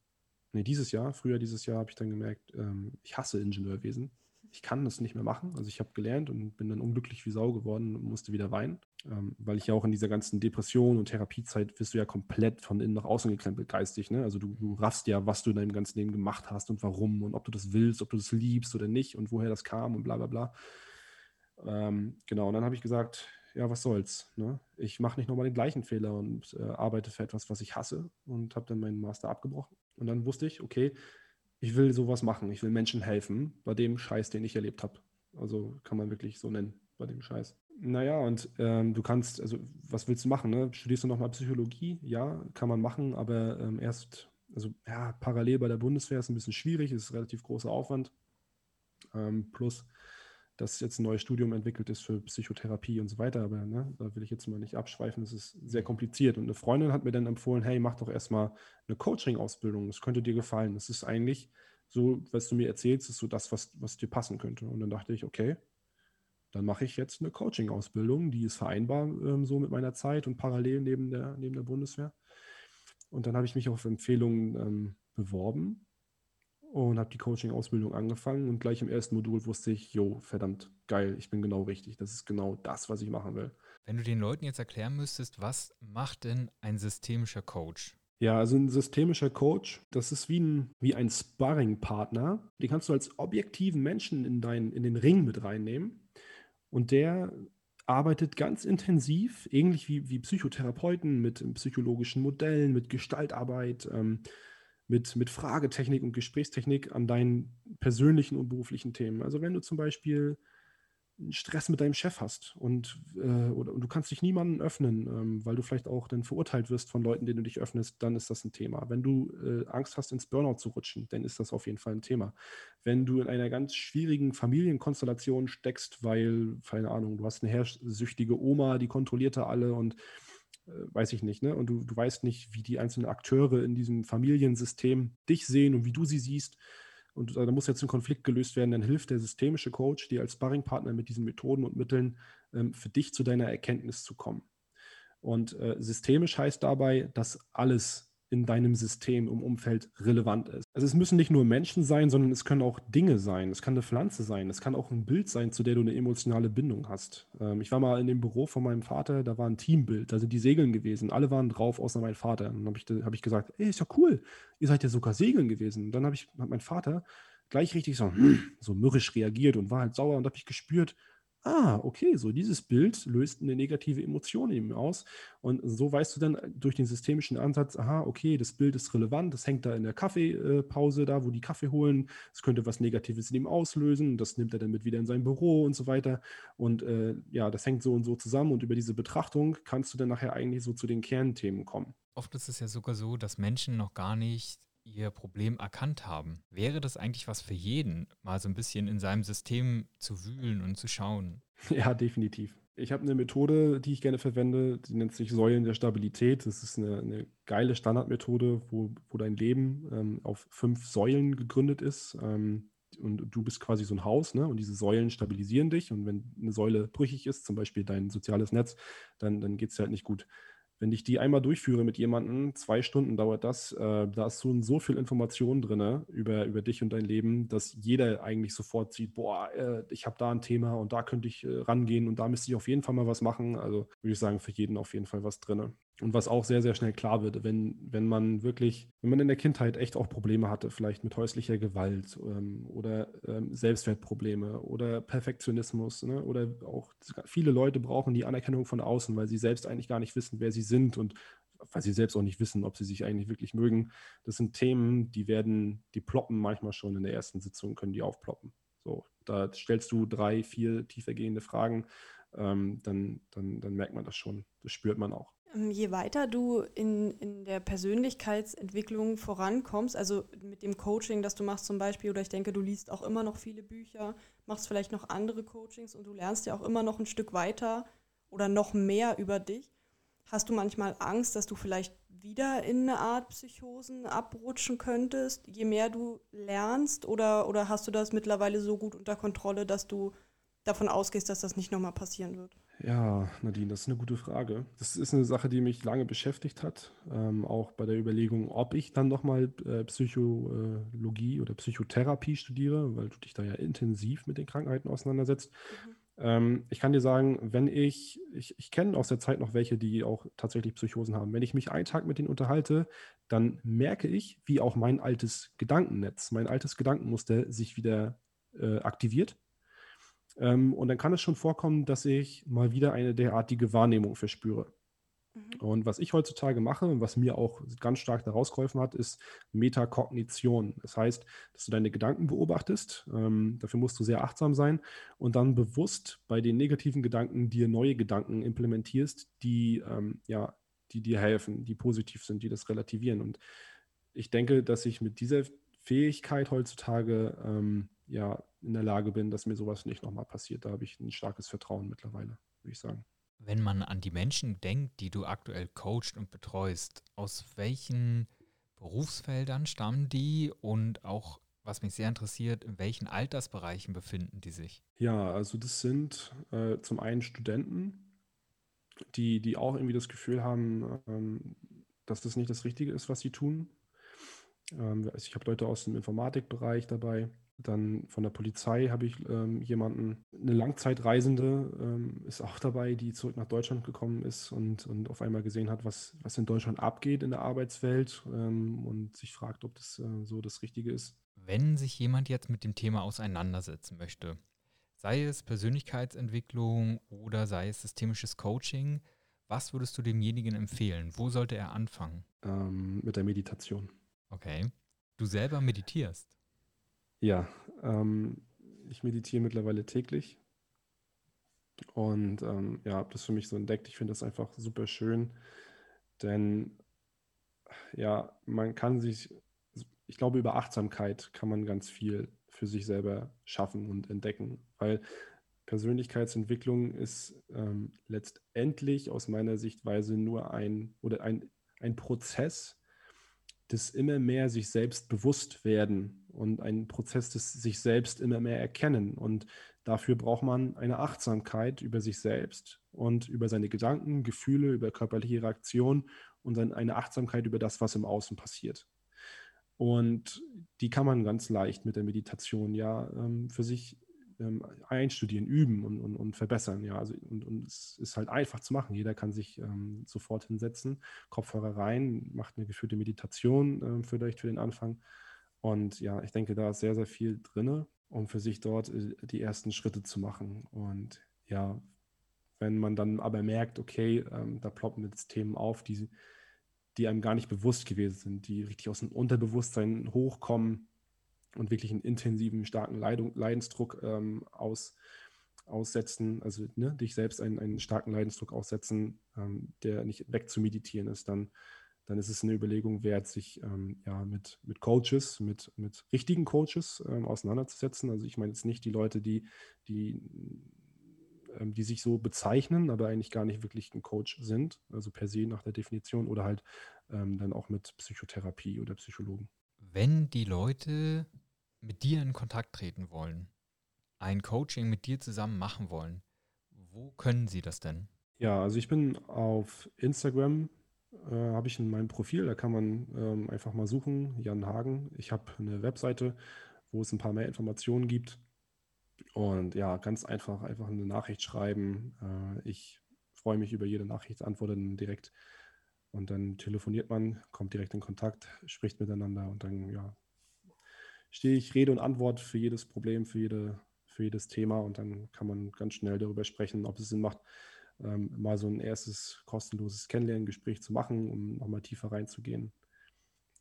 Speaker 1: nee, dieses Jahr, früher dieses Jahr, habe ich dann gemerkt, ähm, ich hasse Ingenieurwesen. Ich kann das nicht mehr machen. Also ich habe gelernt und bin dann unglücklich wie Sau geworden und musste wieder weinen, ähm, weil ich ja auch in dieser ganzen Depression und Therapiezeit wirst du ja komplett von innen nach außen gekrempelt geistig. Ne? Also du, du raffst ja, was du in deinem ganzen Leben gemacht hast und warum und ob du das willst, ob du das liebst oder nicht und woher das kam und bla bla bla. Ähm, genau, und dann habe ich gesagt, ja, was soll's. Ne? Ich mache nicht nochmal den gleichen Fehler und äh, arbeite für etwas, was ich hasse und habe dann meinen Master abgebrochen. Und dann wusste ich, okay, ich will sowas machen, ich will Menschen helfen bei dem Scheiß, den ich erlebt habe. Also kann man wirklich so nennen, bei dem Scheiß. Naja, und ähm, du kannst, also was willst du machen? Ne? Studierst du nochmal Psychologie? Ja, kann man machen, aber ähm, erst, also ja, parallel bei der Bundeswehr ist ein bisschen schwierig, ist relativ großer Aufwand. Ähm, plus dass jetzt ein neues Studium entwickelt ist für Psychotherapie und so weiter, aber ne, da will ich jetzt mal nicht abschweifen, das ist sehr mhm. kompliziert. Und eine Freundin hat mir dann empfohlen, hey, mach doch erstmal eine Coaching-Ausbildung, das könnte dir gefallen. Das ist eigentlich so, was du mir erzählst, ist so das, was, was dir passen könnte. Und dann dachte ich, okay, dann mache ich jetzt eine Coaching-Ausbildung, die ist vereinbar ähm, so mit meiner Zeit und parallel neben der, neben der Bundeswehr. Und dann habe ich mich auf Empfehlungen ähm, beworben und habe die Coaching-Ausbildung angefangen und gleich im ersten Modul wusste ich, jo, verdammt, geil, ich bin genau richtig. Das ist genau das, was ich machen will.
Speaker 2: Wenn du den Leuten jetzt erklären müsstest, was macht denn ein systemischer Coach?
Speaker 1: Ja, also ein systemischer Coach, das ist wie ein, wie ein Sparring-Partner. Den kannst du als objektiven Menschen in, dein, in den Ring mit reinnehmen. Und der arbeitet ganz intensiv, ähnlich wie, wie Psychotherapeuten, mit psychologischen Modellen, mit Gestaltarbeit. Ähm, mit, mit Fragetechnik und Gesprächstechnik an deinen persönlichen und beruflichen Themen. Also wenn du zum Beispiel Stress mit deinem Chef hast und, äh, oder, und du kannst dich niemandem öffnen, ähm, weil du vielleicht auch dann verurteilt wirst von Leuten, denen du dich öffnest, dann ist das ein Thema. Wenn du äh, Angst hast, ins Burnout zu rutschen, dann ist das auf jeden Fall ein Thema. Wenn du in einer ganz schwierigen Familienkonstellation steckst, weil, keine Ahnung, du hast eine herrschsüchtige Oma, die kontrolliert da alle und weiß ich nicht, ne? Und du, du weißt nicht, wie die einzelnen Akteure in diesem Familiensystem dich sehen und wie du sie siehst. Und da muss jetzt ein Konflikt gelöst werden, dann hilft der systemische Coach dir als Sparringpartner mit diesen Methoden und Mitteln ähm, für dich zu deiner Erkenntnis zu kommen. Und äh, systemisch heißt dabei, dass alles in deinem System, im Umfeld relevant ist. Also es müssen nicht nur Menschen sein, sondern es können auch Dinge sein. Es kann eine Pflanze sein. Es kann auch ein Bild sein, zu der du eine emotionale Bindung hast. Ähm, ich war mal in dem Büro von meinem Vater, da war ein Teambild, da sind die Segeln gewesen. Alle waren drauf, außer mein Vater. Und dann habe ich, hab ich gesagt, ey, ist ja cool, ihr seid ja sogar Segeln gewesen. Und dann habe ich, hat mein Vater gleich richtig so, so mürrisch reagiert und war halt sauer und habe ich gespürt, ah, okay, so dieses Bild löst eine negative Emotion in ihm aus. Und so weißt du dann durch den systemischen Ansatz, aha, okay, das Bild ist relevant, das hängt da in der Kaffeepause da, wo die Kaffee holen. Es könnte was Negatives in ihm auslösen. Das nimmt er dann mit wieder in sein Büro und so weiter. Und äh, ja, das hängt so und so zusammen. Und über diese Betrachtung kannst du dann nachher eigentlich so zu den Kernthemen kommen.
Speaker 2: Oft ist es ja sogar so, dass Menschen noch gar nicht ihr Problem erkannt haben. Wäre das eigentlich was für jeden, mal so ein bisschen in seinem System zu wühlen und zu schauen?
Speaker 1: Ja, definitiv. Ich habe eine Methode, die ich gerne verwende, die nennt sich Säulen der Stabilität. Das ist eine, eine geile Standardmethode, wo, wo dein Leben ähm, auf fünf Säulen gegründet ist. Ähm, und du bist quasi so ein Haus, ne? Und diese Säulen stabilisieren dich. Und wenn eine Säule brüchig ist, zum Beispiel dein soziales Netz, dann, dann geht es dir halt nicht gut wenn ich die einmal durchführe mit jemandem, zwei Stunden dauert das, äh, da ist so, so viel Information drin über, über dich und dein Leben, dass jeder eigentlich sofort sieht, boah, äh, ich habe da ein Thema und da könnte ich äh, rangehen und da müsste ich auf jeden Fall mal was machen. Also würde ich sagen, für jeden auf jeden Fall was drin. Und was auch sehr, sehr schnell klar wird, wenn, wenn man wirklich, wenn man in der Kindheit echt auch Probleme hatte, vielleicht mit häuslicher Gewalt ähm, oder ähm, Selbstwertprobleme oder Perfektionismus ne? oder auch viele Leute brauchen die Anerkennung von außen, weil sie selbst eigentlich gar nicht wissen, wer sie sind und weil sie selbst auch nicht wissen, ob sie sich eigentlich wirklich mögen. Das sind Themen, die werden, die ploppen manchmal schon in der ersten Sitzung, können die aufploppen. So, da stellst du drei, vier tiefergehende Fragen, ähm, dann, dann, dann merkt man das schon. Das spürt man auch.
Speaker 3: Ähm, je weiter du in, in der Persönlichkeitsentwicklung vorankommst, also mit dem Coaching, das du machst zum Beispiel, oder ich denke, du liest auch immer noch viele Bücher, machst vielleicht noch andere Coachings und du lernst ja auch immer noch ein Stück weiter oder noch mehr über dich. Hast du manchmal Angst, dass du vielleicht wieder in eine Art Psychosen abrutschen könntest, je mehr du lernst? Oder, oder hast du das mittlerweile so gut unter Kontrolle, dass du davon ausgehst, dass das nicht nochmal passieren wird?
Speaker 1: Ja, Nadine, das ist eine gute Frage. Das ist eine Sache, die mich lange beschäftigt hat, ähm, auch bei der Überlegung, ob ich dann nochmal äh, Psychologie oder Psychotherapie studiere, weil du dich da ja intensiv mit den Krankheiten auseinandersetzt. Mhm. Ähm, ich kann dir sagen, wenn ich, ich, ich kenne aus der Zeit noch welche, die auch tatsächlich Psychosen haben. Wenn ich mich einen Tag mit denen unterhalte, dann merke ich, wie auch mein altes Gedankennetz, mein altes Gedankenmuster sich wieder äh, aktiviert ähm, und dann kann es schon vorkommen, dass ich mal wieder eine derartige Wahrnehmung verspüre. Mhm. Und was ich heutzutage mache und was mir auch ganz stark daraus geholfen hat, ist Metakognition. Das heißt, dass du deine Gedanken beobachtest. Ähm, dafür musst du sehr achtsam sein und dann bewusst bei den negativen Gedanken dir neue Gedanken implementierst, die, ähm, ja, die dir helfen, die positiv sind, die das relativieren. Und ich denke, dass ich mit dieser Fähigkeit heutzutage ähm, ja in der Lage bin, dass mir sowas nicht nochmal passiert. Da habe ich ein starkes Vertrauen mittlerweile, würde ich sagen.
Speaker 2: Wenn man an die Menschen denkt, die du aktuell coachst und betreust, aus welchen Berufsfeldern stammen die und auch, was mich sehr interessiert, in welchen Altersbereichen befinden die sich?
Speaker 1: Ja, also das sind äh, zum einen Studenten, die, die auch irgendwie das Gefühl haben, ähm, dass das nicht das Richtige ist, was sie tun. Ähm, also ich habe Leute aus dem Informatikbereich dabei, dann von der Polizei habe ich ähm, jemanden, eine Langzeitreisende ähm, ist auch dabei, die zurück nach Deutschland gekommen ist und, und auf einmal gesehen hat, was, was in Deutschland abgeht in der Arbeitswelt ähm, und sich fragt, ob das äh, so das Richtige ist.
Speaker 2: Wenn sich jemand jetzt mit dem Thema auseinandersetzen möchte, sei es Persönlichkeitsentwicklung oder sei es systemisches Coaching, was würdest du demjenigen empfehlen? Wo sollte er anfangen?
Speaker 1: Mit der Meditation.
Speaker 2: Okay. Du selber meditierst?
Speaker 1: Ja, ähm, ich meditiere mittlerweile täglich und ähm, ja, habe das für mich so entdeckt. Ich finde das einfach super schön, denn ja, man kann sich, ich glaube, über Achtsamkeit kann man ganz viel für sich selber schaffen und entdecken, weil Persönlichkeitsentwicklung ist ähm, letztendlich aus meiner Sichtweise nur ein oder ein, ein Prozess des immer mehr sich selbst bewusst werden und ein Prozess des sich selbst immer mehr erkennen. Und dafür braucht man eine Achtsamkeit über sich selbst und über seine Gedanken, Gefühle, über körperliche Reaktionen und dann eine Achtsamkeit über das, was im Außen passiert. Und die kann man ganz leicht mit der Meditation ja ähm, für sich ähm, einstudieren, üben und, und, und, verbessern. Ja, also, und, und, es ist halt einfach zu machen. Jeder kann sich ähm, sofort hinsetzen, Kopfhörer rein, macht eine geführte Meditation ähm, vielleicht für den Anfang. Und ja, ich denke, da ist sehr, sehr viel drin, um für sich dort äh, die ersten Schritte zu machen. Und ja, wenn man dann aber merkt, okay, ähm, da ploppen jetzt Themen auf, die, die einem gar nicht bewusst gewesen sind, die richtig aus dem Unterbewusstsein hochkommen, und wirklich einen intensiven, starken Leidung, Leidensdruck ähm, aus, aussetzen, also ne, dich selbst einen, einen starken Leidensdruck aussetzen, ähm, der nicht wegzumeditieren ist, dann, dann ist es eine Überlegung wert, sich ähm, ja, mit, mit Coaches, mit, mit richtigen Coaches ähm, auseinanderzusetzen. Also ich meine jetzt nicht die Leute, die, die, ähm, die sich so bezeichnen, aber eigentlich gar nicht wirklich ein Coach sind, also per se nach der Definition, oder halt ähm, dann auch mit Psychotherapie oder Psychologen.
Speaker 2: Wenn die Leute mit dir in Kontakt treten wollen, ein Coaching mit dir zusammen machen wollen, wo können sie das denn?
Speaker 1: Ja, also ich bin auf Instagram, äh, habe ich in meinem Profil, da kann man ähm, einfach mal suchen, Jan Hagen. Ich habe eine Webseite, wo es ein paar mehr Informationen gibt. Und ja, ganz einfach, einfach eine Nachricht schreiben. Äh, ich freue mich über jede Nachricht, antworte dann direkt. Und dann telefoniert man, kommt direkt in Kontakt, spricht miteinander und dann ja, stehe ich Rede und Antwort für jedes Problem, für, jede, für jedes Thema und dann kann man ganz schnell darüber sprechen, ob es Sinn macht, ähm, mal so ein erstes kostenloses Kennenlerngespräch zu machen, um nochmal tiefer reinzugehen,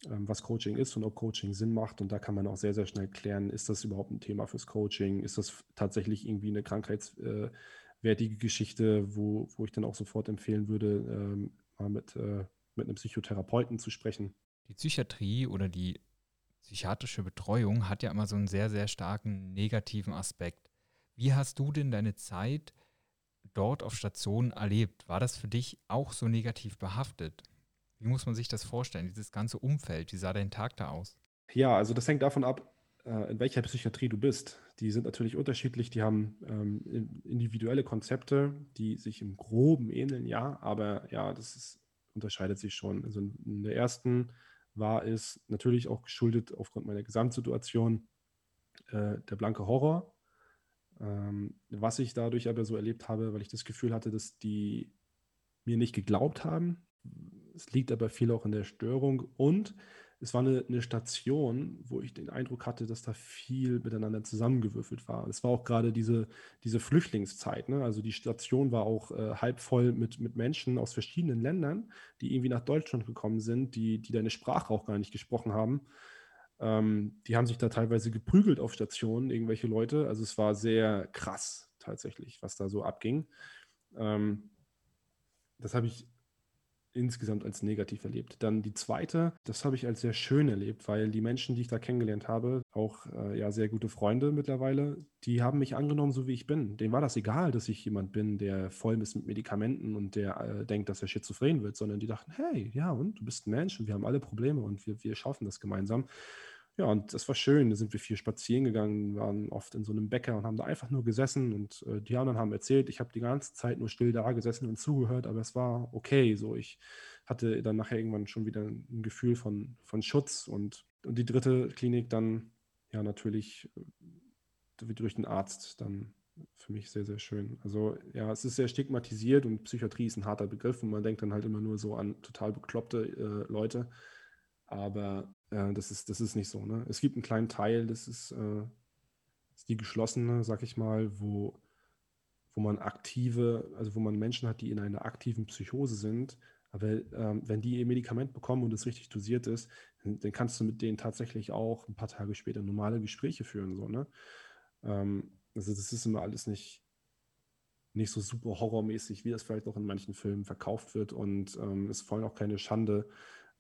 Speaker 1: ähm, was Coaching ist und ob Coaching Sinn macht. Und da kann man auch sehr, sehr schnell klären, ist das überhaupt ein Thema fürs Coaching? Ist das tatsächlich irgendwie eine krankheitswertige Geschichte, wo, wo ich dann auch sofort empfehlen würde, ähm, mal mit, äh, mit einem Psychotherapeuten zu sprechen?
Speaker 2: Die Psychiatrie oder die psychiatrische Betreuung hat ja immer so einen sehr, sehr starken negativen Aspekt. Wie hast du denn deine Zeit dort auf Station erlebt? War das für dich auch so negativ behaftet? Wie muss man sich das vorstellen, dieses ganze Umfeld? Wie sah dein Tag da aus?
Speaker 1: Ja, also das hängt davon ab, äh, in welcher Psychiatrie du bist. Die sind natürlich unterschiedlich, die haben ähm, individuelle Konzepte, die sich im Groben ähneln, ja, aber ja, das ist, unterscheidet sich schon. Also in der ersten war es natürlich auch geschuldet aufgrund meiner Gesamtsituation äh, der blanke Horror. Ähm, was ich dadurch aber so erlebt habe, weil ich das Gefühl hatte, dass die mir nicht geglaubt haben. Es liegt aber viel auch in der Störung und es war eine, eine, Station, wo ich den Eindruck hatte, dass da viel miteinander zusammengewürfelt war. Es war auch gerade diese, diese Flüchtlingszeit. Ne? Also die Station war auch äh, halb voll mit, mit Menschen aus verschiedenen Ländern, die irgendwie nach Deutschland gekommen sind, die, die deine Sprache auch gar nicht gesprochen haben. Ähm, die haben sich da teilweise geprügelt auf Stationen, irgendwelche Leute. Also es war sehr krass tatsächlich, was da so abging. Ähm, das habe ich insgesamt als negativ erlebt. Dann die zweite, das habe ich als sehr schön erlebt, weil die Menschen, die ich da kennengelernt habe, auch äh, ja sehr gute Freunde mittlerweile, die haben mich angenommen, so wie ich bin. Denen war das egal, dass ich jemand bin, der voll ist mit Medikamenten und der äh, denkt, dass er schizophren wird, sondern die dachten, hey, ja, und du bist ein Mensch und wir haben alle Probleme und wir, wir schaffen das gemeinsam. Ja, und das war schön. Da sind wir viel spazieren gegangen, waren oft in so einem Bäcker und haben da einfach nur gesessen und äh, die anderen haben erzählt, ich habe die ganze Zeit nur still da gesessen und zugehört, aber es war okay. So, ich hatte dann nachher irgendwann schon wieder ein Gefühl von, von Schutz und, und die dritte Klinik dann ja natürlich äh, durch den Arzt dann für mich sehr, sehr schön. Also ja, es ist sehr stigmatisiert und Psychiatrie ist ein harter Begriff und man denkt dann halt immer nur so an total bekloppte äh, Leute. Aber äh, das, ist, das ist nicht so. Ne? Es gibt einen kleinen Teil, das ist, äh, ist die geschlossene, sag ich mal, wo, wo man aktive, also wo man Menschen hat, die in einer aktiven Psychose sind. Aber ähm, wenn die ihr Medikament bekommen und es richtig dosiert ist, dann, dann, kannst du mit denen tatsächlich auch ein paar Tage später normale Gespräche führen. So, ne? Ähm, also das ist immer alles nicht, nicht so super horrormäßig, wie das vielleicht auch in manchen Filmen verkauft wird. Und ähm, ist vor allem auch keine Schande,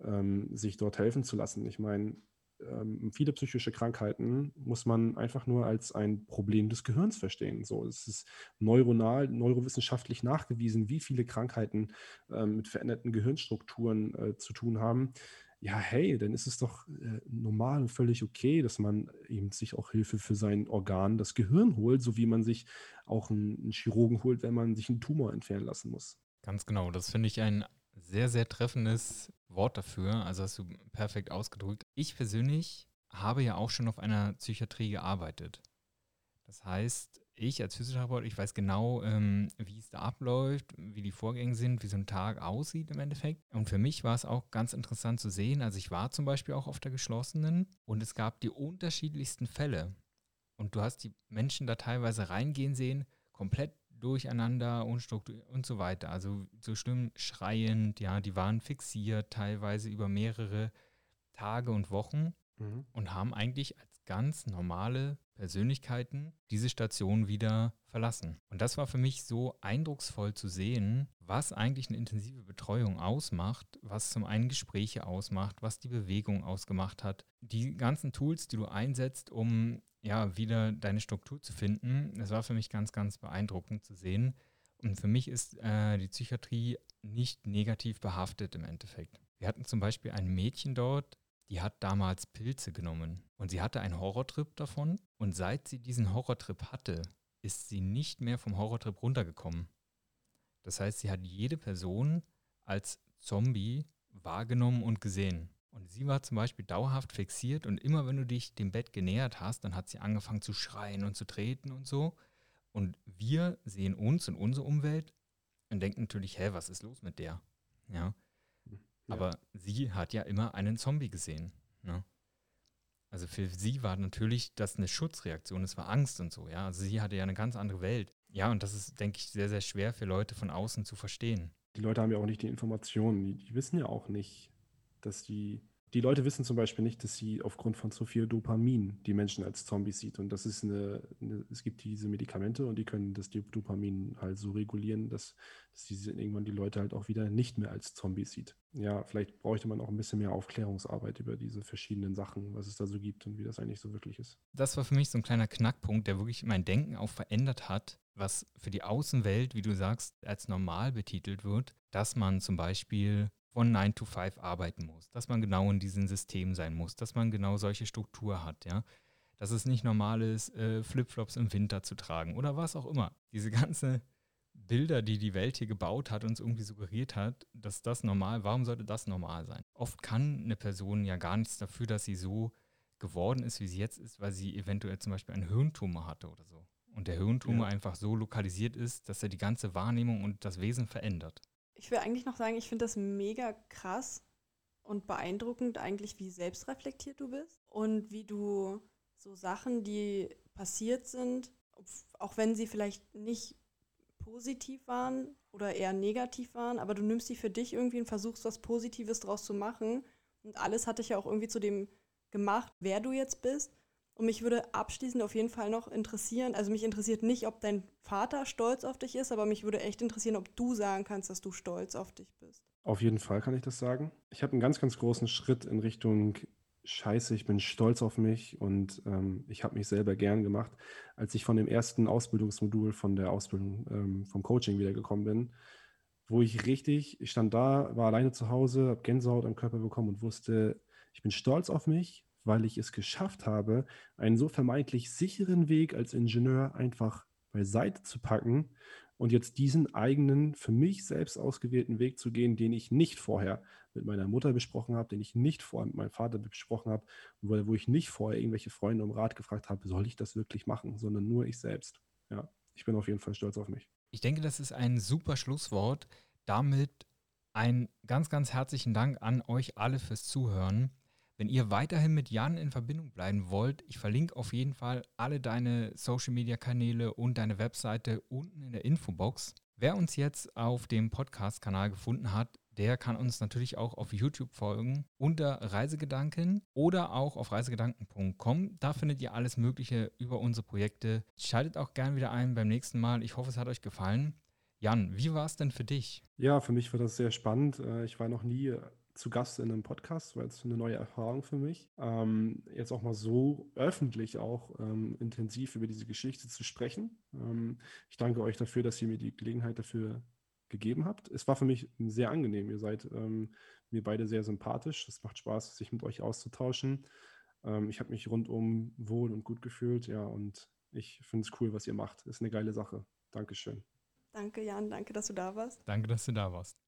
Speaker 1: ähm, sich dort helfen zu lassen. Ich meine, ähm, viele psychische Krankheiten muss man einfach nur als ein Problem des Gehirns verstehen. So, es ist neuronal, neurowissenschaftlich nachgewiesen, wie viele Krankheiten ähm, mit veränderten Gehirnstrukturen äh, zu tun haben. Ja, hey, dann ist es doch äh, normal und völlig okay, dass man eben sich auch Hilfe für sein Organ, das Gehirn holt, so wie man sich auch einen, einen Chirurgen holt, wenn man sich einen Tumor entfernen lassen muss.
Speaker 2: Ganz genau, das finde ich ein sehr, sehr treffendes Wort dafür. Also hast du perfekt ausgedrückt. Ich persönlich habe ja auch schon auf einer Psychiatrie gearbeitet. Das heißt, ich als Physiotherapeut, ich weiß genau, ähm, wie es da abläuft, wie die Vorgänge sind, wie so ein Tag aussieht im Endeffekt. Und für mich war es auch ganz interessant zu sehen. Also ich war zum Beispiel auch auf der geschlossenen und es gab die unterschiedlichsten Fälle. Und du hast die Menschen da teilweise reingehen sehen, komplett durcheinander und und so weiter. Also so schlimm schreiend, ja, die waren fixiert, teilweise über mehrere Tage und Wochen mhm. und haben eigentlich als ganz normale Persönlichkeiten diese Station wieder verlassen. Und das war für mich so eindrucksvoll zu sehen, was eigentlich eine intensive Betreuung ausmacht, was zum einen Gespräche ausmacht, was die Bewegung ausgemacht hat. Die ganzen Tools, die du einsetzt, um ja wieder deine Struktur zu finden, das war für mich ganz, ganz beeindruckend zu sehen. Und für mich ist äh, die Psychiatrie nicht negativ behaftet im Endeffekt. Wir hatten zum Beispiel ein Mädchen dort, die hat damals Pilze genommen und sie hatte einen Horrortrip davon und seit sie diesen Horrortrip hatte, ist sie nicht mehr vom Horrortrip runtergekommen. Das heißt, sie hat jede Person als Zombie wahrgenommen und gesehen. Und sie war zum Beispiel dauerhaft fixiert und immer wenn du dich dem Bett genähert hast, dann hat sie angefangen zu schreien und zu treten und so. Und wir sehen uns und unsere Umwelt und denken natürlich, hä, was ist los mit der? Ja. Aber sie hat ja immer einen Zombie gesehen. Ne? Also für sie war natürlich das eine Schutzreaktion, es war Angst und so, ja. Also sie hatte ja eine ganz andere Welt. Ja, und das ist, denke ich, sehr, sehr schwer für Leute von außen zu verstehen.
Speaker 1: Die Leute haben ja auch nicht die Informationen, die, die wissen ja auch nicht, dass die die Leute wissen zum Beispiel nicht, dass sie aufgrund von zu viel Dopamin die Menschen als Zombies sieht. Und das ist eine, eine es gibt diese Medikamente und die können das Dopamin halt so regulieren, dass, dass die, irgendwann die Leute halt auch wieder nicht mehr als Zombies sieht. Ja, vielleicht bräuchte man auch ein bisschen mehr Aufklärungsarbeit über diese verschiedenen Sachen, was es da so gibt und wie das eigentlich so wirklich ist.
Speaker 2: Das war für mich so ein kleiner Knackpunkt, der wirklich mein Denken auch verändert hat, was für die Außenwelt, wie du sagst, als normal betitelt wird, dass man zum Beispiel von 9 to 5 arbeiten muss, dass man genau in diesem System sein muss, dass man genau solche Struktur hat, ja. Dass es nicht normal ist, äh, Flipflops im Winter zu tragen oder was auch immer. Diese ganzen Bilder, die die Welt hier gebaut hat, uns irgendwie suggeriert hat, dass das normal, warum sollte das normal sein? Oft kann eine Person ja gar nichts dafür, dass sie so geworden ist, wie sie jetzt ist, weil sie eventuell zum Beispiel einen Hirntumor hatte oder so. Und der Hirntumor ja. einfach so lokalisiert ist, dass er die ganze Wahrnehmung und das Wesen verändert
Speaker 3: ich will eigentlich noch sagen, ich finde das mega krass und beeindruckend eigentlich, wie selbstreflektiert du bist und wie du so Sachen, die passiert sind, auch wenn sie vielleicht nicht positiv waren oder eher negativ waren, aber du nimmst sie für dich irgendwie und versuchst was Positives draus zu machen. Und alles hat dich ja auch irgendwie zu dem gemacht, wer du jetzt bist. Und mich würde abschließend auf jeden Fall noch interessieren, also mich interessiert nicht, ob dein Vater stolz auf dich ist, aber mich würde echt interessieren, ob du sagen kannst, dass du stolz auf dich bist.
Speaker 1: Auf jeden Fall kann ich das sagen. Ich habe einen ganz, ganz großen Schritt in Richtung Scheiße, ich bin stolz auf mich und ähm, ich habe mich selber gern gemacht. Als ich von dem ersten Ausbildungsmodul von der Ausbildung ähm, vom Coaching wiedergekommen bin, wo ich richtig, ich stand da, war alleine zu Hause, habe Gänsehaut am Körper bekommen und wusste, ich bin stolz auf mich, weil ich es geschafft habe, einen so vermeintlich sicheren Weg als Ingenieur einfach beiseite zu packen und jetzt diesen eigenen, für mich selbst ausgewählten Weg zu gehen, den ich nicht vorher mit meiner Mutter besprochen habe, den ich nicht vorher mit meinem Vater besprochen habe, wo, wo ich nicht vorher irgendwelche Freunde um Rat gefragt habe, soll ich das wirklich machen, sondern nur ich selbst. Ja, ich bin auf jeden Fall stolz auf mich.
Speaker 2: Ich denke, das ist ein super Schlusswort. Damit einen ganz, ganz herzlichen Dank an euch alle fürs Zuhören. Wenn ihr weiterhin mit Jan in Verbindung bleiben wollt, ich verlinke auf jeden Fall alle deine Social-Media-Kanäle und deine Webseite unten in der Infobox. Wer uns jetzt auf dem Podcast-Kanal gefunden hat, der kann uns natürlich auch auf YouTube folgen unter Reisegedanken oder auch auf reisegedanken.com. Da findet ihr alles Mögliche über unsere Projekte. Schaltet auch gern wieder ein beim nächsten Mal. Ich hoffe, es hat euch gefallen. Jan, wie war es denn für dich?
Speaker 1: Ja, für mich war das sehr spannend. Äh, ich war noch nie zu Gast in einem Podcast, weil es eine neue Erfahrung für mich. Ähm, jetzt auch mal so öffentlich auch ähm, intensiv über diese Geschichte zu sprechen. Ähm, ich danke euch dafür, dass ihr mir die Gelegenheit dafür gegeben habt. Es war für mich sehr angenehm. Ihr seid ähm, mir beide sehr sympathisch. Es macht Spaß, sich mit euch auszutauschen. Ähm, ich habe mich rundum wohl und gut gefühlt. Ja, und ich finde es cool, was ihr macht. Ist eine geile Sache. Dankeschön.
Speaker 3: Danke, Jan. Danke, dass du da warst.
Speaker 2: Danke, dass du da warst.